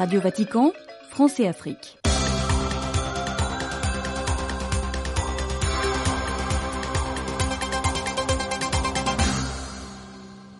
Radio Vatican, France et Afrique.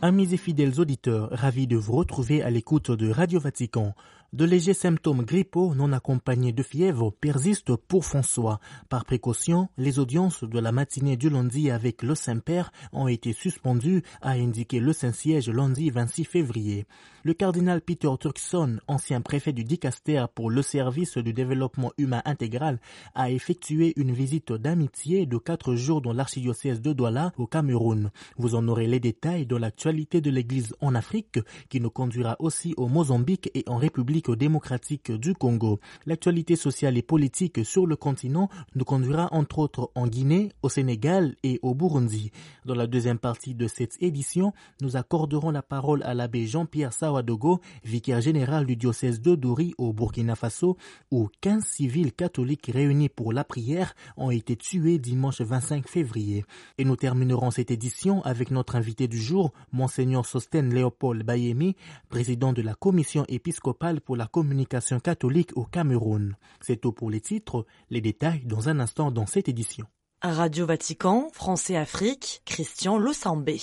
Amis et fidèles auditeurs, ravis de vous retrouver à l'écoute de Radio Vatican. De légers symptômes grippaux non accompagnés de fièvre persistent pour François. Par précaution, les audiences de la matinée du lundi avec le Saint-Père ont été suspendues, a indiqué le Saint-Siège lundi 26 février. Le cardinal Peter Turkson, ancien préfet du Dicaster pour le service du développement humain intégral, a effectué une visite d'amitié de quatre jours dans l'archidiocèse de Douala au Cameroun. Vous en aurez les détails dans l'actualité de l'Église en Afrique, qui nous conduira aussi au Mozambique et en République démocratique du Congo. L'actualité sociale et politique sur le continent nous conduira entre autres en Guinée, au Sénégal et au Burundi. Dans la deuxième partie de cette édition, nous accorderons la parole à l'abbé Jean-Pierre Sawadogo, vicaire général du diocèse de Douri au Burkina Faso, où 15 civils catholiques réunis pour la prière ont été tués dimanche 25 février. Et nous terminerons cette édition avec notre invité du jour, Monseigneur Sosten Léopold Bayemi, président de la commission épiscopale pour la communication catholique au Cameroun. C'est tout pour les titres, les détails dans un instant dans cette édition. Radio Vatican, Français Afrique, Christian Losambé.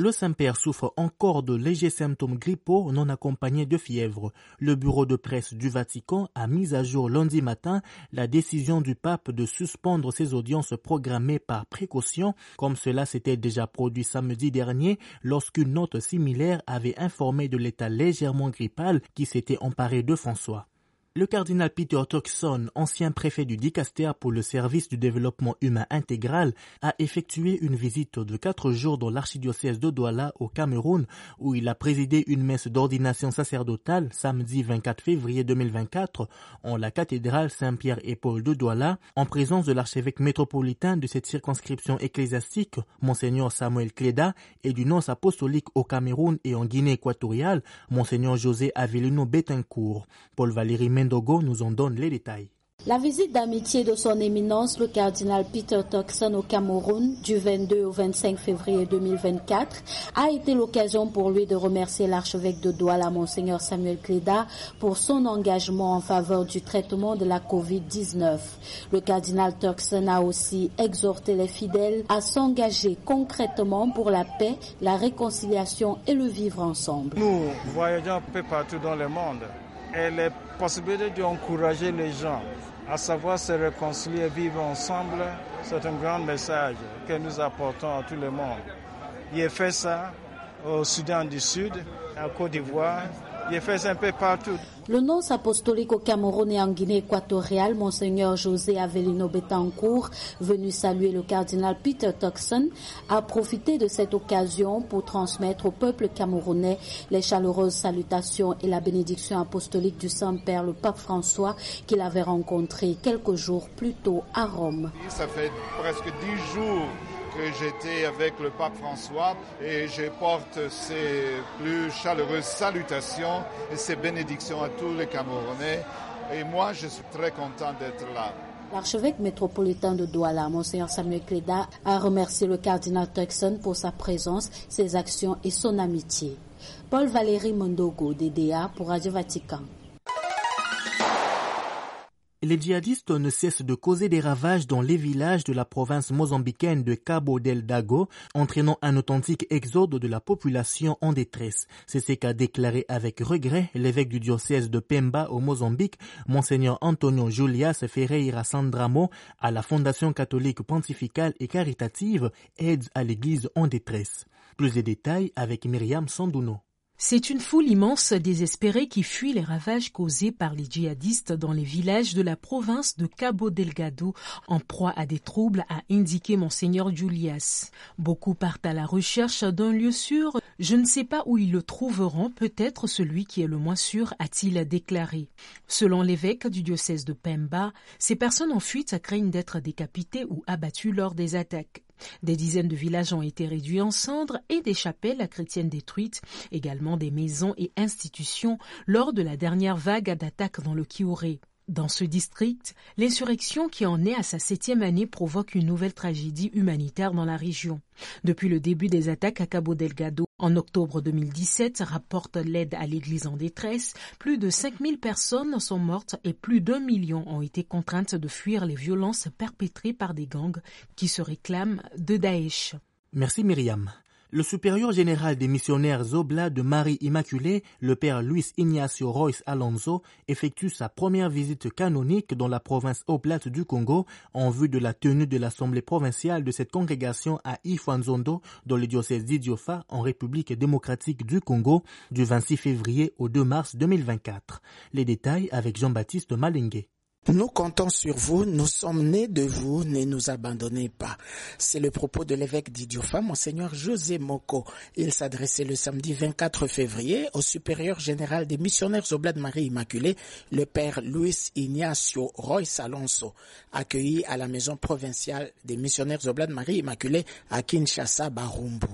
Le Saint-Père souffre encore de légers symptômes grippaux non accompagnés de fièvre. Le bureau de presse du Vatican a mis à jour lundi matin la décision du pape de suspendre ses audiences programmées par précaution, comme cela s'était déjà produit samedi dernier lorsqu'une note similaire avait informé de l'état légèrement grippal qui s'était emparé de François. Le cardinal Peter Turkson, ancien préfet du Dicaster pour le service du développement humain intégral, a effectué une visite de quatre jours dans l'archidiocèse de Douala au Cameroun, où il a présidé une messe d'ordination sacerdotale samedi 24 février 2024 en la cathédrale Saint-Pierre et Paul de Douala, en présence de l'archevêque métropolitain de cette circonscription ecclésiastique, Monseigneur Samuel Cléda, et du nonce apostolique au Cameroun et en Guinée équatoriale, Monseigneur José Avelino Betancourt. Paul Valéry Mendogo nous en donne les détails. La visite d'amitié de son éminence, le cardinal Peter Turkson au Cameroun, du 22 au 25 février 2024, a été l'occasion pour lui de remercier l'archevêque de Douala, Monseigneur Samuel Cléda, pour son engagement en faveur du traitement de la COVID-19. Le cardinal Turkson a aussi exhorté les fidèles à s'engager concrètement pour la paix, la réconciliation et le vivre ensemble. Nous voyageons un peu partout dans le monde et les possibilités d'encourager les gens à savoir se réconcilier, vivre ensemble, c'est un grand message que nous apportons à tout le monde. Il a fait ça au Soudan du Sud, en Côte d'Ivoire, il a fait ça un peu partout. Le nonce apostolique au Cameroun et en Guinée équatoriale, Monseigneur José Avelino Betancourt, venu saluer le cardinal Peter Tuxon, a profité de cette occasion pour transmettre au peuple camerounais les chaleureuses salutations et la bénédiction apostolique du Saint-Père, le pape François, qu'il avait rencontré quelques jours plus tôt à Rome. Ça fait presque dix jours que j'étais avec le pape François et je porte ses plus chaleureuses salutations et ses bénédictions à tous les Camerounais. Et moi, je suis très content d'être là. L'archevêque métropolitain de Douala, Monseigneur Samuel Cléda, a remercié le cardinal Turkson pour sa présence, ses actions et son amitié. Paul Valéry Mondogo, DDA pour Radio Vatican. Les djihadistes ne cessent de causer des ravages dans les villages de la province mozambicaine de Cabo Delgado, entraînant un authentique exode de la population en détresse. C'est ce qu'a déclaré avec regret l'évêque du diocèse de Pemba au Mozambique, Monseigneur Antonio Julias Ferreira Sandramo, à la Fondation catholique pontificale et caritative Aide à l'Église en détresse. Plus de détails avec Myriam Sanduno. C'est une foule immense désespérée qui fuit les ravages causés par les djihadistes dans les villages de la province de Cabo Delgado en proie à des troubles, a indiqué Monseigneur Julias. Beaucoup partent à la recherche d'un lieu sûr. Je ne sais pas où ils le trouveront, peut-être celui qui est le moins sûr, a-t-il déclaré. Selon l'évêque du diocèse de Pemba, ces personnes en fuite craignent d'être décapitées ou abattues lors des attaques. Des dizaines de villages ont été réduits en cendres et des chapelles chrétiennes détruites, également des maisons et institutions lors de la dernière vague d'attaques dans le Kioré. Dans ce district, l'insurrection qui en est à sa septième année provoque une nouvelle tragédie humanitaire dans la région. Depuis le début des attaques à Cabo Delgado en octobre 2017, rapporte l'aide à l'Église en détresse, plus de 5000 personnes sont mortes et plus d'un million ont été contraintes de fuir les violences perpétrées par des gangs qui se réclament de Daesh. Merci Myriam. Le supérieur général des missionnaires Oblats de Marie Immaculée, le père Luis Ignacio Royce Alonso, effectue sa première visite canonique dans la province oblate du Congo en vue de la tenue de l'assemblée provinciale de cette congrégation à Ifanzondo dans le diocèse d'Idiofa en République démocratique du Congo du 26 février au 2 mars 2024. Les détails avec Jean-Baptiste Malingué. Nous comptons sur vous, nous sommes nés de vous, ne nous abandonnez pas. C'est le propos de l'évêque d'Idiofa, Monseigneur José Moko. Il s'adressait le samedi 24 février au supérieur général des missionnaires Oblats de Marie Immaculée, le père Luis Ignacio Royce Alonso, accueilli à la maison provinciale des missionnaires Oblats de Marie Immaculée à Kinshasa, Barumbu.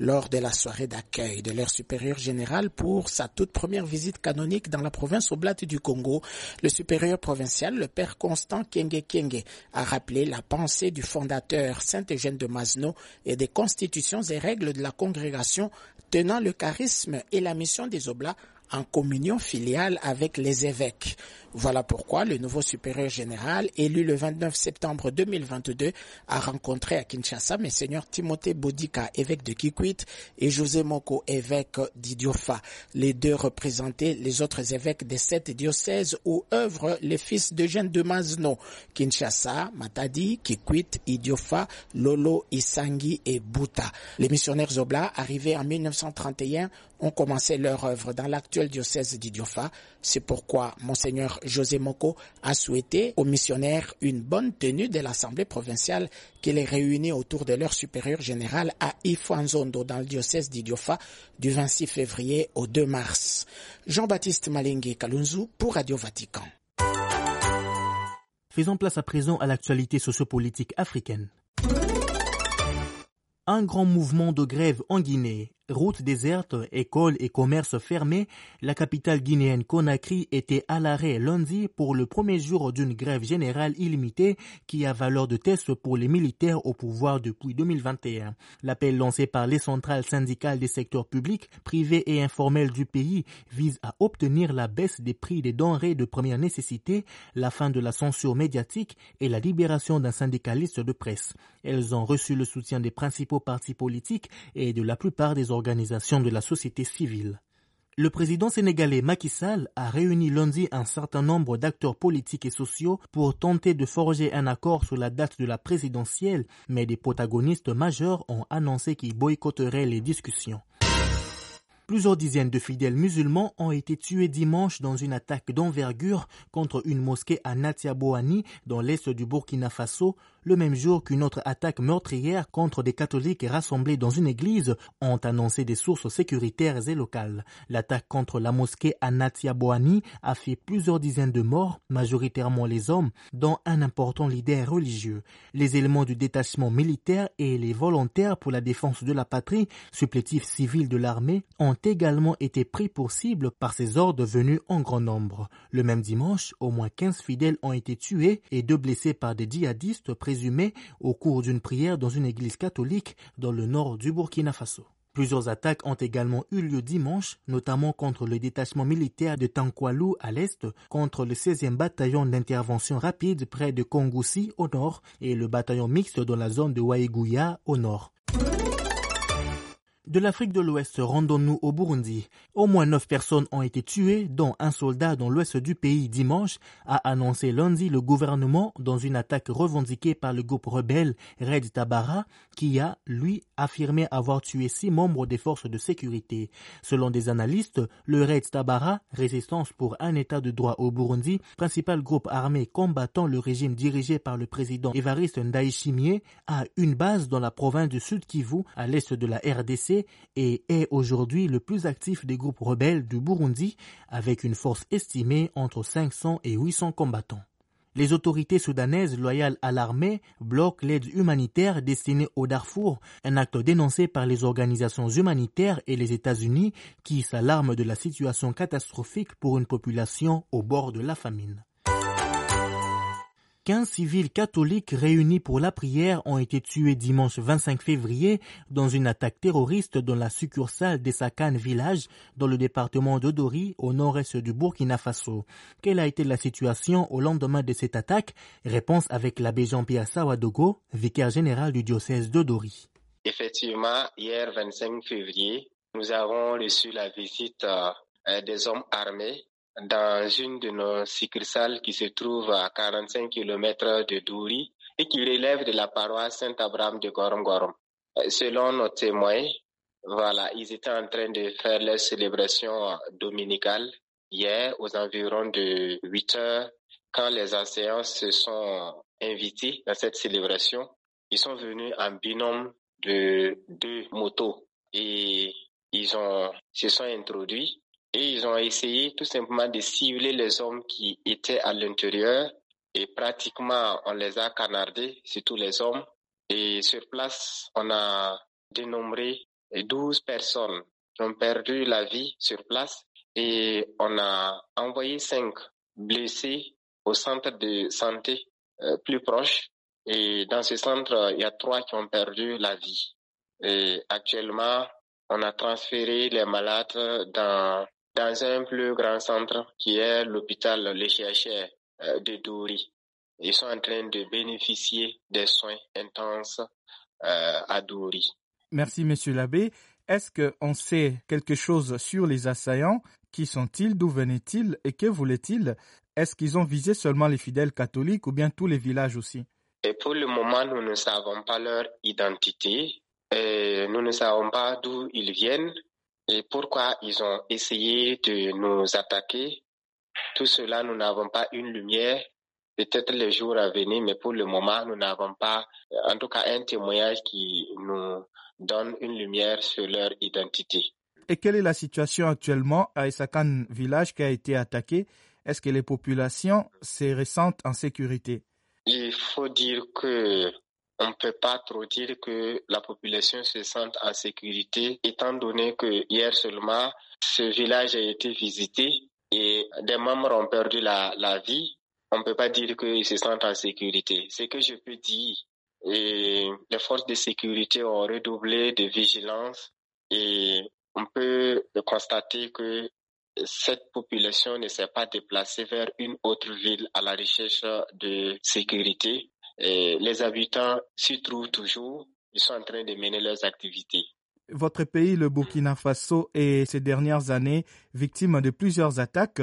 Lors de la soirée d'accueil de leur supérieur général pour sa toute première visite canonique dans la province Oblate du Congo, le supérieur provincial le père Constant Kenge Kenge a rappelé la pensée du fondateur Saint-Eugène de Masno et des constitutions et règles de la congrégation tenant le charisme et la mission des Oblats en communion filiale avec les évêques. Voilà pourquoi le nouveau supérieur général, élu le 29 septembre 2022, a rencontré à Kinshasa Monseigneur Timothée Bodika, évêque de Kikwit, et José Moko, évêque d'Idiofa. Les deux représentaient les autres évêques des sept diocèses où œuvrent les fils d'Eugène de Mazno, Kinshasa, Matadi, Kikwit, Idiofa, Lolo, Isangi et Buta. Les missionnaires Oblats, arrivés en 1931, ont commencé leur œuvre dans l'actuel diocèse d'Idiofa. C'est pourquoi Monseigneur José Moko a souhaité aux missionnaires une bonne tenue de l'Assemblée provinciale qui les réunit autour de leur supérieur général à Ifuanzondo dans le diocèse d'Idiofa du 26 février au 2 mars. Jean-Baptiste Malingue Kalunzu pour Radio Vatican. Faisons place à présent à l'actualité sociopolitique africaine. Un grand mouvement de grève en Guinée Routes désertes, écoles et commerces fermés, la capitale guinéenne Conakry était à l'arrêt lundi pour le premier jour d'une grève générale illimitée qui a valeur de test pour les militaires au pouvoir depuis 2021. L'appel lancé par les centrales syndicales des secteurs publics, privés et informels du pays vise à obtenir la baisse des prix des denrées de première nécessité, la fin de la censure médiatique et la libération d'un syndicaliste de presse. Elles ont reçu le soutien des principaux partis politiques et de la plupart des de la société civile. Le président sénégalais Macky Sall a réuni lundi un certain nombre d'acteurs politiques et sociaux pour tenter de forger un accord sur la date de la présidentielle, mais des protagonistes majeurs ont annoncé qu'ils boycotteraient les discussions. Plusieurs dizaines de fidèles musulmans ont été tués dimanche dans une attaque d'envergure contre une mosquée à Natiabouani dans l'est du Burkina Faso, le même jour qu'une autre attaque meurtrière contre des catholiques rassemblés dans une église, ont annoncé des sources sécuritaires et locales. L'attaque contre la mosquée à Natiabouani a fait plusieurs dizaines de morts, majoritairement les hommes, dont un important leader religieux. Les éléments du détachement militaire et les volontaires pour la défense de la patrie, supplétifs civils de l'armée, ont également été pris pour cible par ces ordres venus en grand nombre. Le même dimanche, au moins 15 fidèles ont été tués et deux blessés par des djihadistes au cours d'une prière dans une église catholique dans le nord du Burkina Faso. Plusieurs attaques ont également eu lieu dimanche, notamment contre le détachement militaire de Tankwalou à l'est, contre le 16e bataillon d'intervention rapide près de Kongoussi au nord et le bataillon mixte dans la zone de Waïgouya au nord. De l'Afrique de l'Ouest, rendons-nous au Burundi. Au moins neuf personnes ont été tuées, dont un soldat dans l'ouest du pays dimanche, a annoncé lundi le gouvernement dans une attaque revendiquée par le groupe rebelle Red Tabara, qui a, lui, affirmé avoir tué six membres des forces de sécurité. Selon des analystes, le Red Tabara, résistance pour un état de droit au Burundi, principal groupe armé combattant le régime dirigé par le président Evariste Ndayishimiye, a une base dans la province du Sud Kivu, à l'est de la RDC, et est aujourd'hui le plus actif des groupes rebelles du Burundi avec une force estimée entre 500 et 800 combattants. Les autorités soudanaises loyales à l'armée bloquent l'aide humanitaire destinée au Darfour, un acte dénoncé par les organisations humanitaires et les États-Unis qui s'alarment de la situation catastrophique pour une population au bord de la famine. 15 civils catholiques réunis pour la prière ont été tués dimanche 25 février dans une attaque terroriste dans la succursale d'Essakan village dans le département de Dori au nord-est du Burkina Faso. Quelle a été la situation au lendemain de cette attaque? Réponse avec l'abbé Jean-Pierre Sawadogo, vicaire général du diocèse de Dori. Effectivement, hier 25 février, nous avons reçu la visite euh, des hommes armés dans une de nos succursales qui se trouve à 45 km de Douri et qui relève de la paroisse Saint-Abraham de Gorom. Euh, selon nos témoins, voilà, ils étaient en train de faire leur célébration dominicale hier aux environs de 8 heures quand les enseignants se sont invités dans cette célébration. Ils sont venus en binôme de deux motos et ils ont, se sont introduits et ils ont essayé tout simplement de cibler les hommes qui étaient à l'intérieur et pratiquement on les a canardés, surtout les hommes. Et sur place, on a dénombré 12 personnes qui ont perdu la vie sur place et on a envoyé cinq blessés au centre de santé euh, plus proche. Et dans ce centre, il y a trois qui ont perdu la vie. Et actuellement, on a transféré les malades dans dans un plus grand centre qui est l'hôpital Le euh, de Douri. Ils sont en train de bénéficier des soins intenses euh, à Douri. Merci, Monsieur l'abbé. Est-ce qu'on sait quelque chose sur les assaillants? Qui sont-ils? D'où venaient-ils? Et que voulaient-ils? Est-ce qu'ils ont visé seulement les fidèles catholiques ou bien tous les villages aussi? Et Pour le moment, nous ne savons pas leur identité. Et nous ne savons pas d'où ils viennent et pourquoi ils ont essayé de nous attaquer? Tout cela, nous n'avons pas une lumière. Peut-être les jours à venir, mais pour le moment, nous n'avons pas, en tout cas, un témoignage qui nous donne une lumière sur leur identité. Et quelle est la situation actuellement à Isakan village qui a été attaqué? Est-ce que les populations se ressentent en sécurité? Il faut dire que on ne peut pas trop dire que la population se sente en sécurité, étant donné que hier seulement, ce village a été visité et des membres ont perdu la, la vie. On ne peut pas dire qu'ils se sentent en sécurité. Ce que je peux dire, les forces de sécurité ont redoublé de vigilance et on peut constater que cette population ne s'est pas déplacée vers une autre ville à la recherche de sécurité les habitants s'y trouvent toujours. Ils sont en train de mener leurs activités. Votre pays, le Burkina Faso, est ces dernières années victime de plusieurs attaques.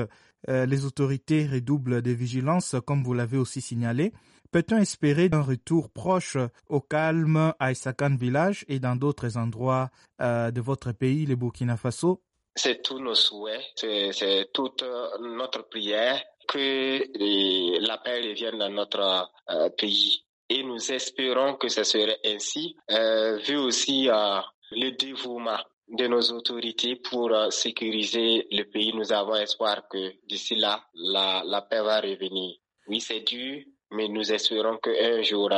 Euh, les autorités redoublent de vigilance, comme vous l'avez aussi signalé. Peut-on espérer un retour proche au calme à Isakan village et dans d'autres endroits euh, de votre pays, le Burkina Faso? C'est tous nos souhaits, c'est toute notre prière que la paix revienne dans notre euh, pays. Et nous espérons que ce serait ainsi, euh, vu aussi euh, le dévouement de nos autorités pour sécuriser le pays. Nous avons espoir que d'ici là, la, la paix va revenir. Oui, c'est dur, mais nous espérons qu'un jour,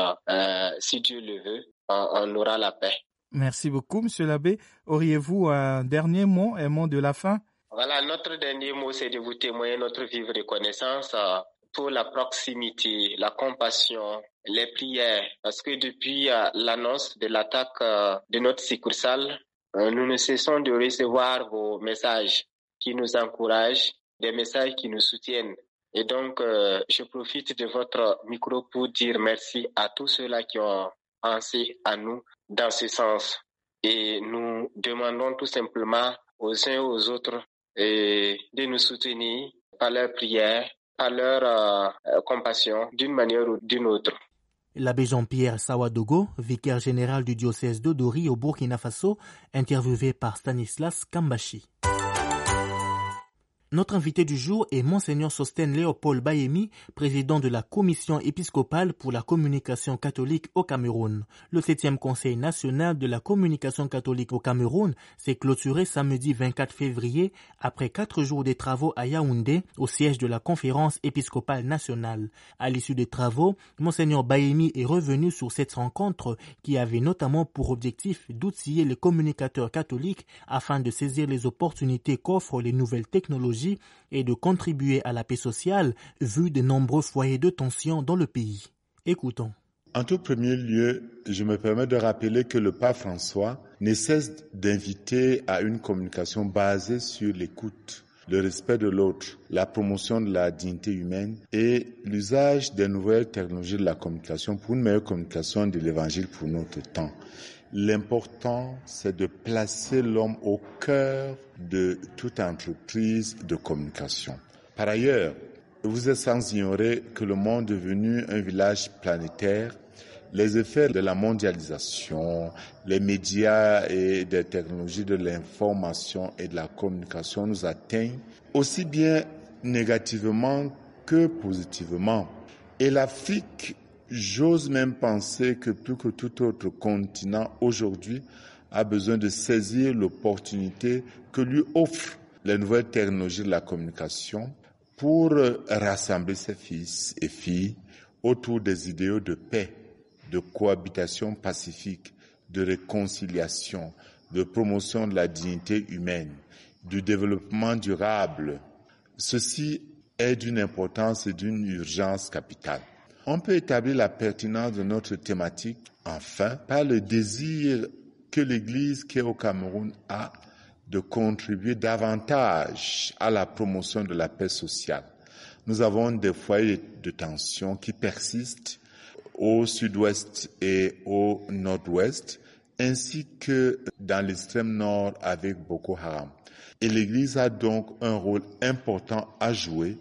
si Dieu le veut, on aura la paix. Merci beaucoup, Monsieur l'abbé. Auriez-vous un dernier mot, un mot de la fin? Voilà, notre dernier mot, c'est de vous témoigner notre vive reconnaissance euh, pour la proximité, la compassion, les prières, parce que depuis euh, l'annonce de l'attaque euh, de notre succursale, nous ne cessons de recevoir vos messages qui nous encouragent, des messages qui nous soutiennent. Et donc, je profite de votre micro pour dire merci à tous ceux-là qui ont pensé à nous dans ce sens. Et nous demandons tout simplement aux uns et aux autres et de nous soutenir par leur prière, par leur euh, compassion d'une manière ou d'une autre. L'abbé Jean-Pierre Sawadogo, vicaire général du diocèse d'Odori au Burkina Faso, interviewé par Stanislas Kambashi. Notre invité du jour est Monseigneur Sosten Léopold Bayemi, président de la Commission épiscopale pour la communication catholique au Cameroun. Le septième Conseil national de la communication catholique au Cameroun s'est clôturé samedi 24 février après quatre jours de travaux à Yaoundé, au siège de la conférence épiscopale nationale. À l'issue des travaux, Monseigneur Bayemi est revenu sur cette rencontre qui avait notamment pour objectif d'outiller les communicateurs catholiques afin de saisir les opportunités qu'offrent les nouvelles technologies et de contribuer à la paix sociale vu de nombreux foyers de tension dans le pays. Écoutons. En tout premier lieu, je me permets de rappeler que le pape François ne cesse d'inviter à une communication basée sur l'écoute, le respect de l'autre, la promotion de la dignité humaine et l'usage des nouvelles technologies de la communication pour une meilleure communication de l'évangile pour notre temps. L'important, c'est de placer l'homme au cœur de toute entreprise de communication. Par ailleurs, vous êtes sans ignorer que le monde est devenu un village planétaire. Les effets de la mondialisation, les médias et des technologies de l'information et de la communication nous atteignent aussi bien négativement que positivement. Et l'Afrique, j'ose même penser que plus que tout autre continent aujourd'hui, a besoin de saisir l'opportunité que lui offrent les nouvelles technologies de la communication pour rassembler ses fils et filles autour des idéaux de paix, de cohabitation pacifique, de réconciliation, de promotion de la dignité humaine, du développement durable. Ceci est d'une importance et d'une urgence capitale. On peut établir la pertinence de notre thématique, enfin, par le désir que l'Église qui est au Cameroun a de contribuer davantage à la promotion de la paix sociale. Nous avons des foyers de tension qui persistent au sud-ouest et au nord-ouest, ainsi que dans l'extrême nord avec Boko Haram. Et l'Église a donc un rôle important à jouer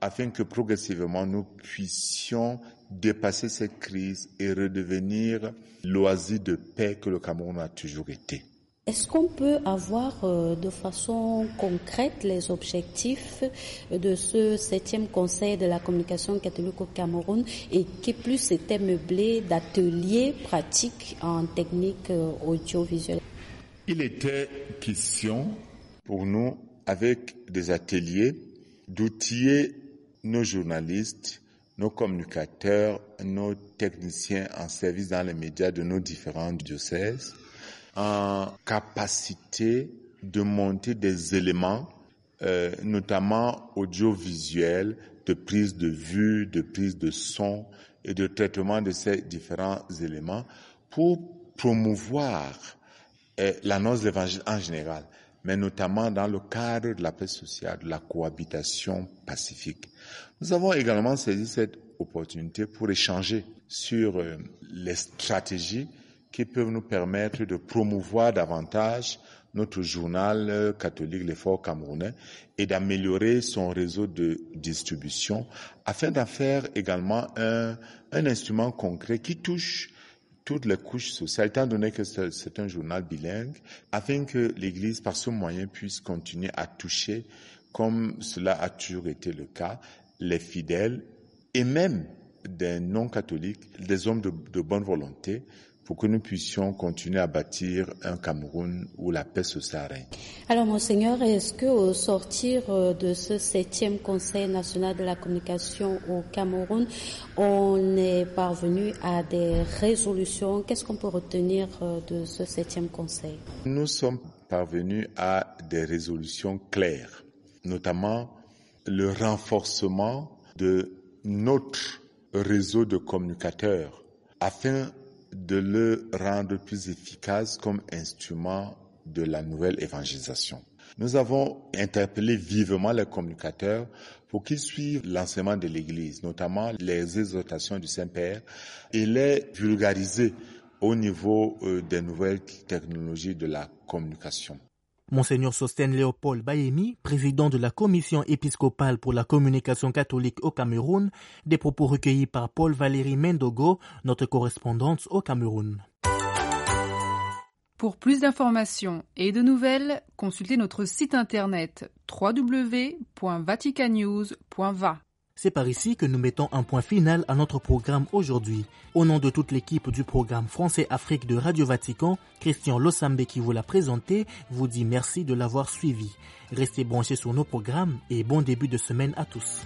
afin que progressivement nous puissions dépasser cette crise et redevenir l'oasis de paix que le Cameroun a toujours été. Est-ce qu'on peut avoir euh, de façon concrète les objectifs de ce septième conseil de la communication catholique au Cameroun et qui plus était meublé d'ateliers pratiques en technique euh, audiovisuelle? Il était question pour nous, avec des ateliers, d'outiller nos journalistes, nos communicateurs, nos techniciens en service dans les médias de nos différents diocèses, en capacité de monter des éléments, euh, notamment audiovisuels, de prise de vue, de prise de son et de traitement de ces différents éléments pour promouvoir euh, l'annonce de l'évangile en général, mais notamment dans le cadre de la paix sociale, de la cohabitation pacifique. Nous avons également saisi cette opportunité pour échanger sur euh, les stratégies qui peuvent nous permettre de promouvoir davantage notre journal catholique L'effort camerounais et d'améliorer son réseau de distribution afin d'en faire également un, un instrument concret qui touche toutes les couches sociales, étant donné que c'est un journal bilingue, afin que l'Église, par ce moyen, puisse continuer à toucher, comme cela a toujours été le cas, les fidèles et même des non-catholiques, des hommes de, de bonne volonté, pour que nous puissions continuer à bâtir un Cameroun où la paix se règne. Alors, Monseigneur, est-ce que au sortir euh, de ce septième Conseil national de la communication au Cameroun, on est parvenu à des résolutions? Qu'est-ce qu'on peut retenir euh, de ce septième Conseil? Nous sommes parvenus à des résolutions claires, notamment le renforcement de notre réseau de communicateurs afin de le rendre plus efficace comme instrument de la nouvelle évangélisation. Nous avons interpellé vivement les communicateurs pour qu'ils suivent l'enseignement de l'Église, notamment les exhortations du Saint-Père, et les vulgariser au niveau euh, des nouvelles technologies de la communication. Monseigneur Sosten Léopold Bayemi, président de la Commission épiscopale pour la communication catholique au Cameroun, des propos recueillis par Paul Valéry Mendogo, notre correspondante au Cameroun. Pour plus d'informations et de nouvelles, consultez notre site internet www.vaticanews.va. C'est par ici que nous mettons un point final à notre programme aujourd'hui. Au nom de toute l'équipe du programme Français Afrique de Radio Vatican, Christian Losambe qui vous l'a présenté vous dit merci de l'avoir suivi. Restez branchés sur nos programmes et bon début de semaine à tous.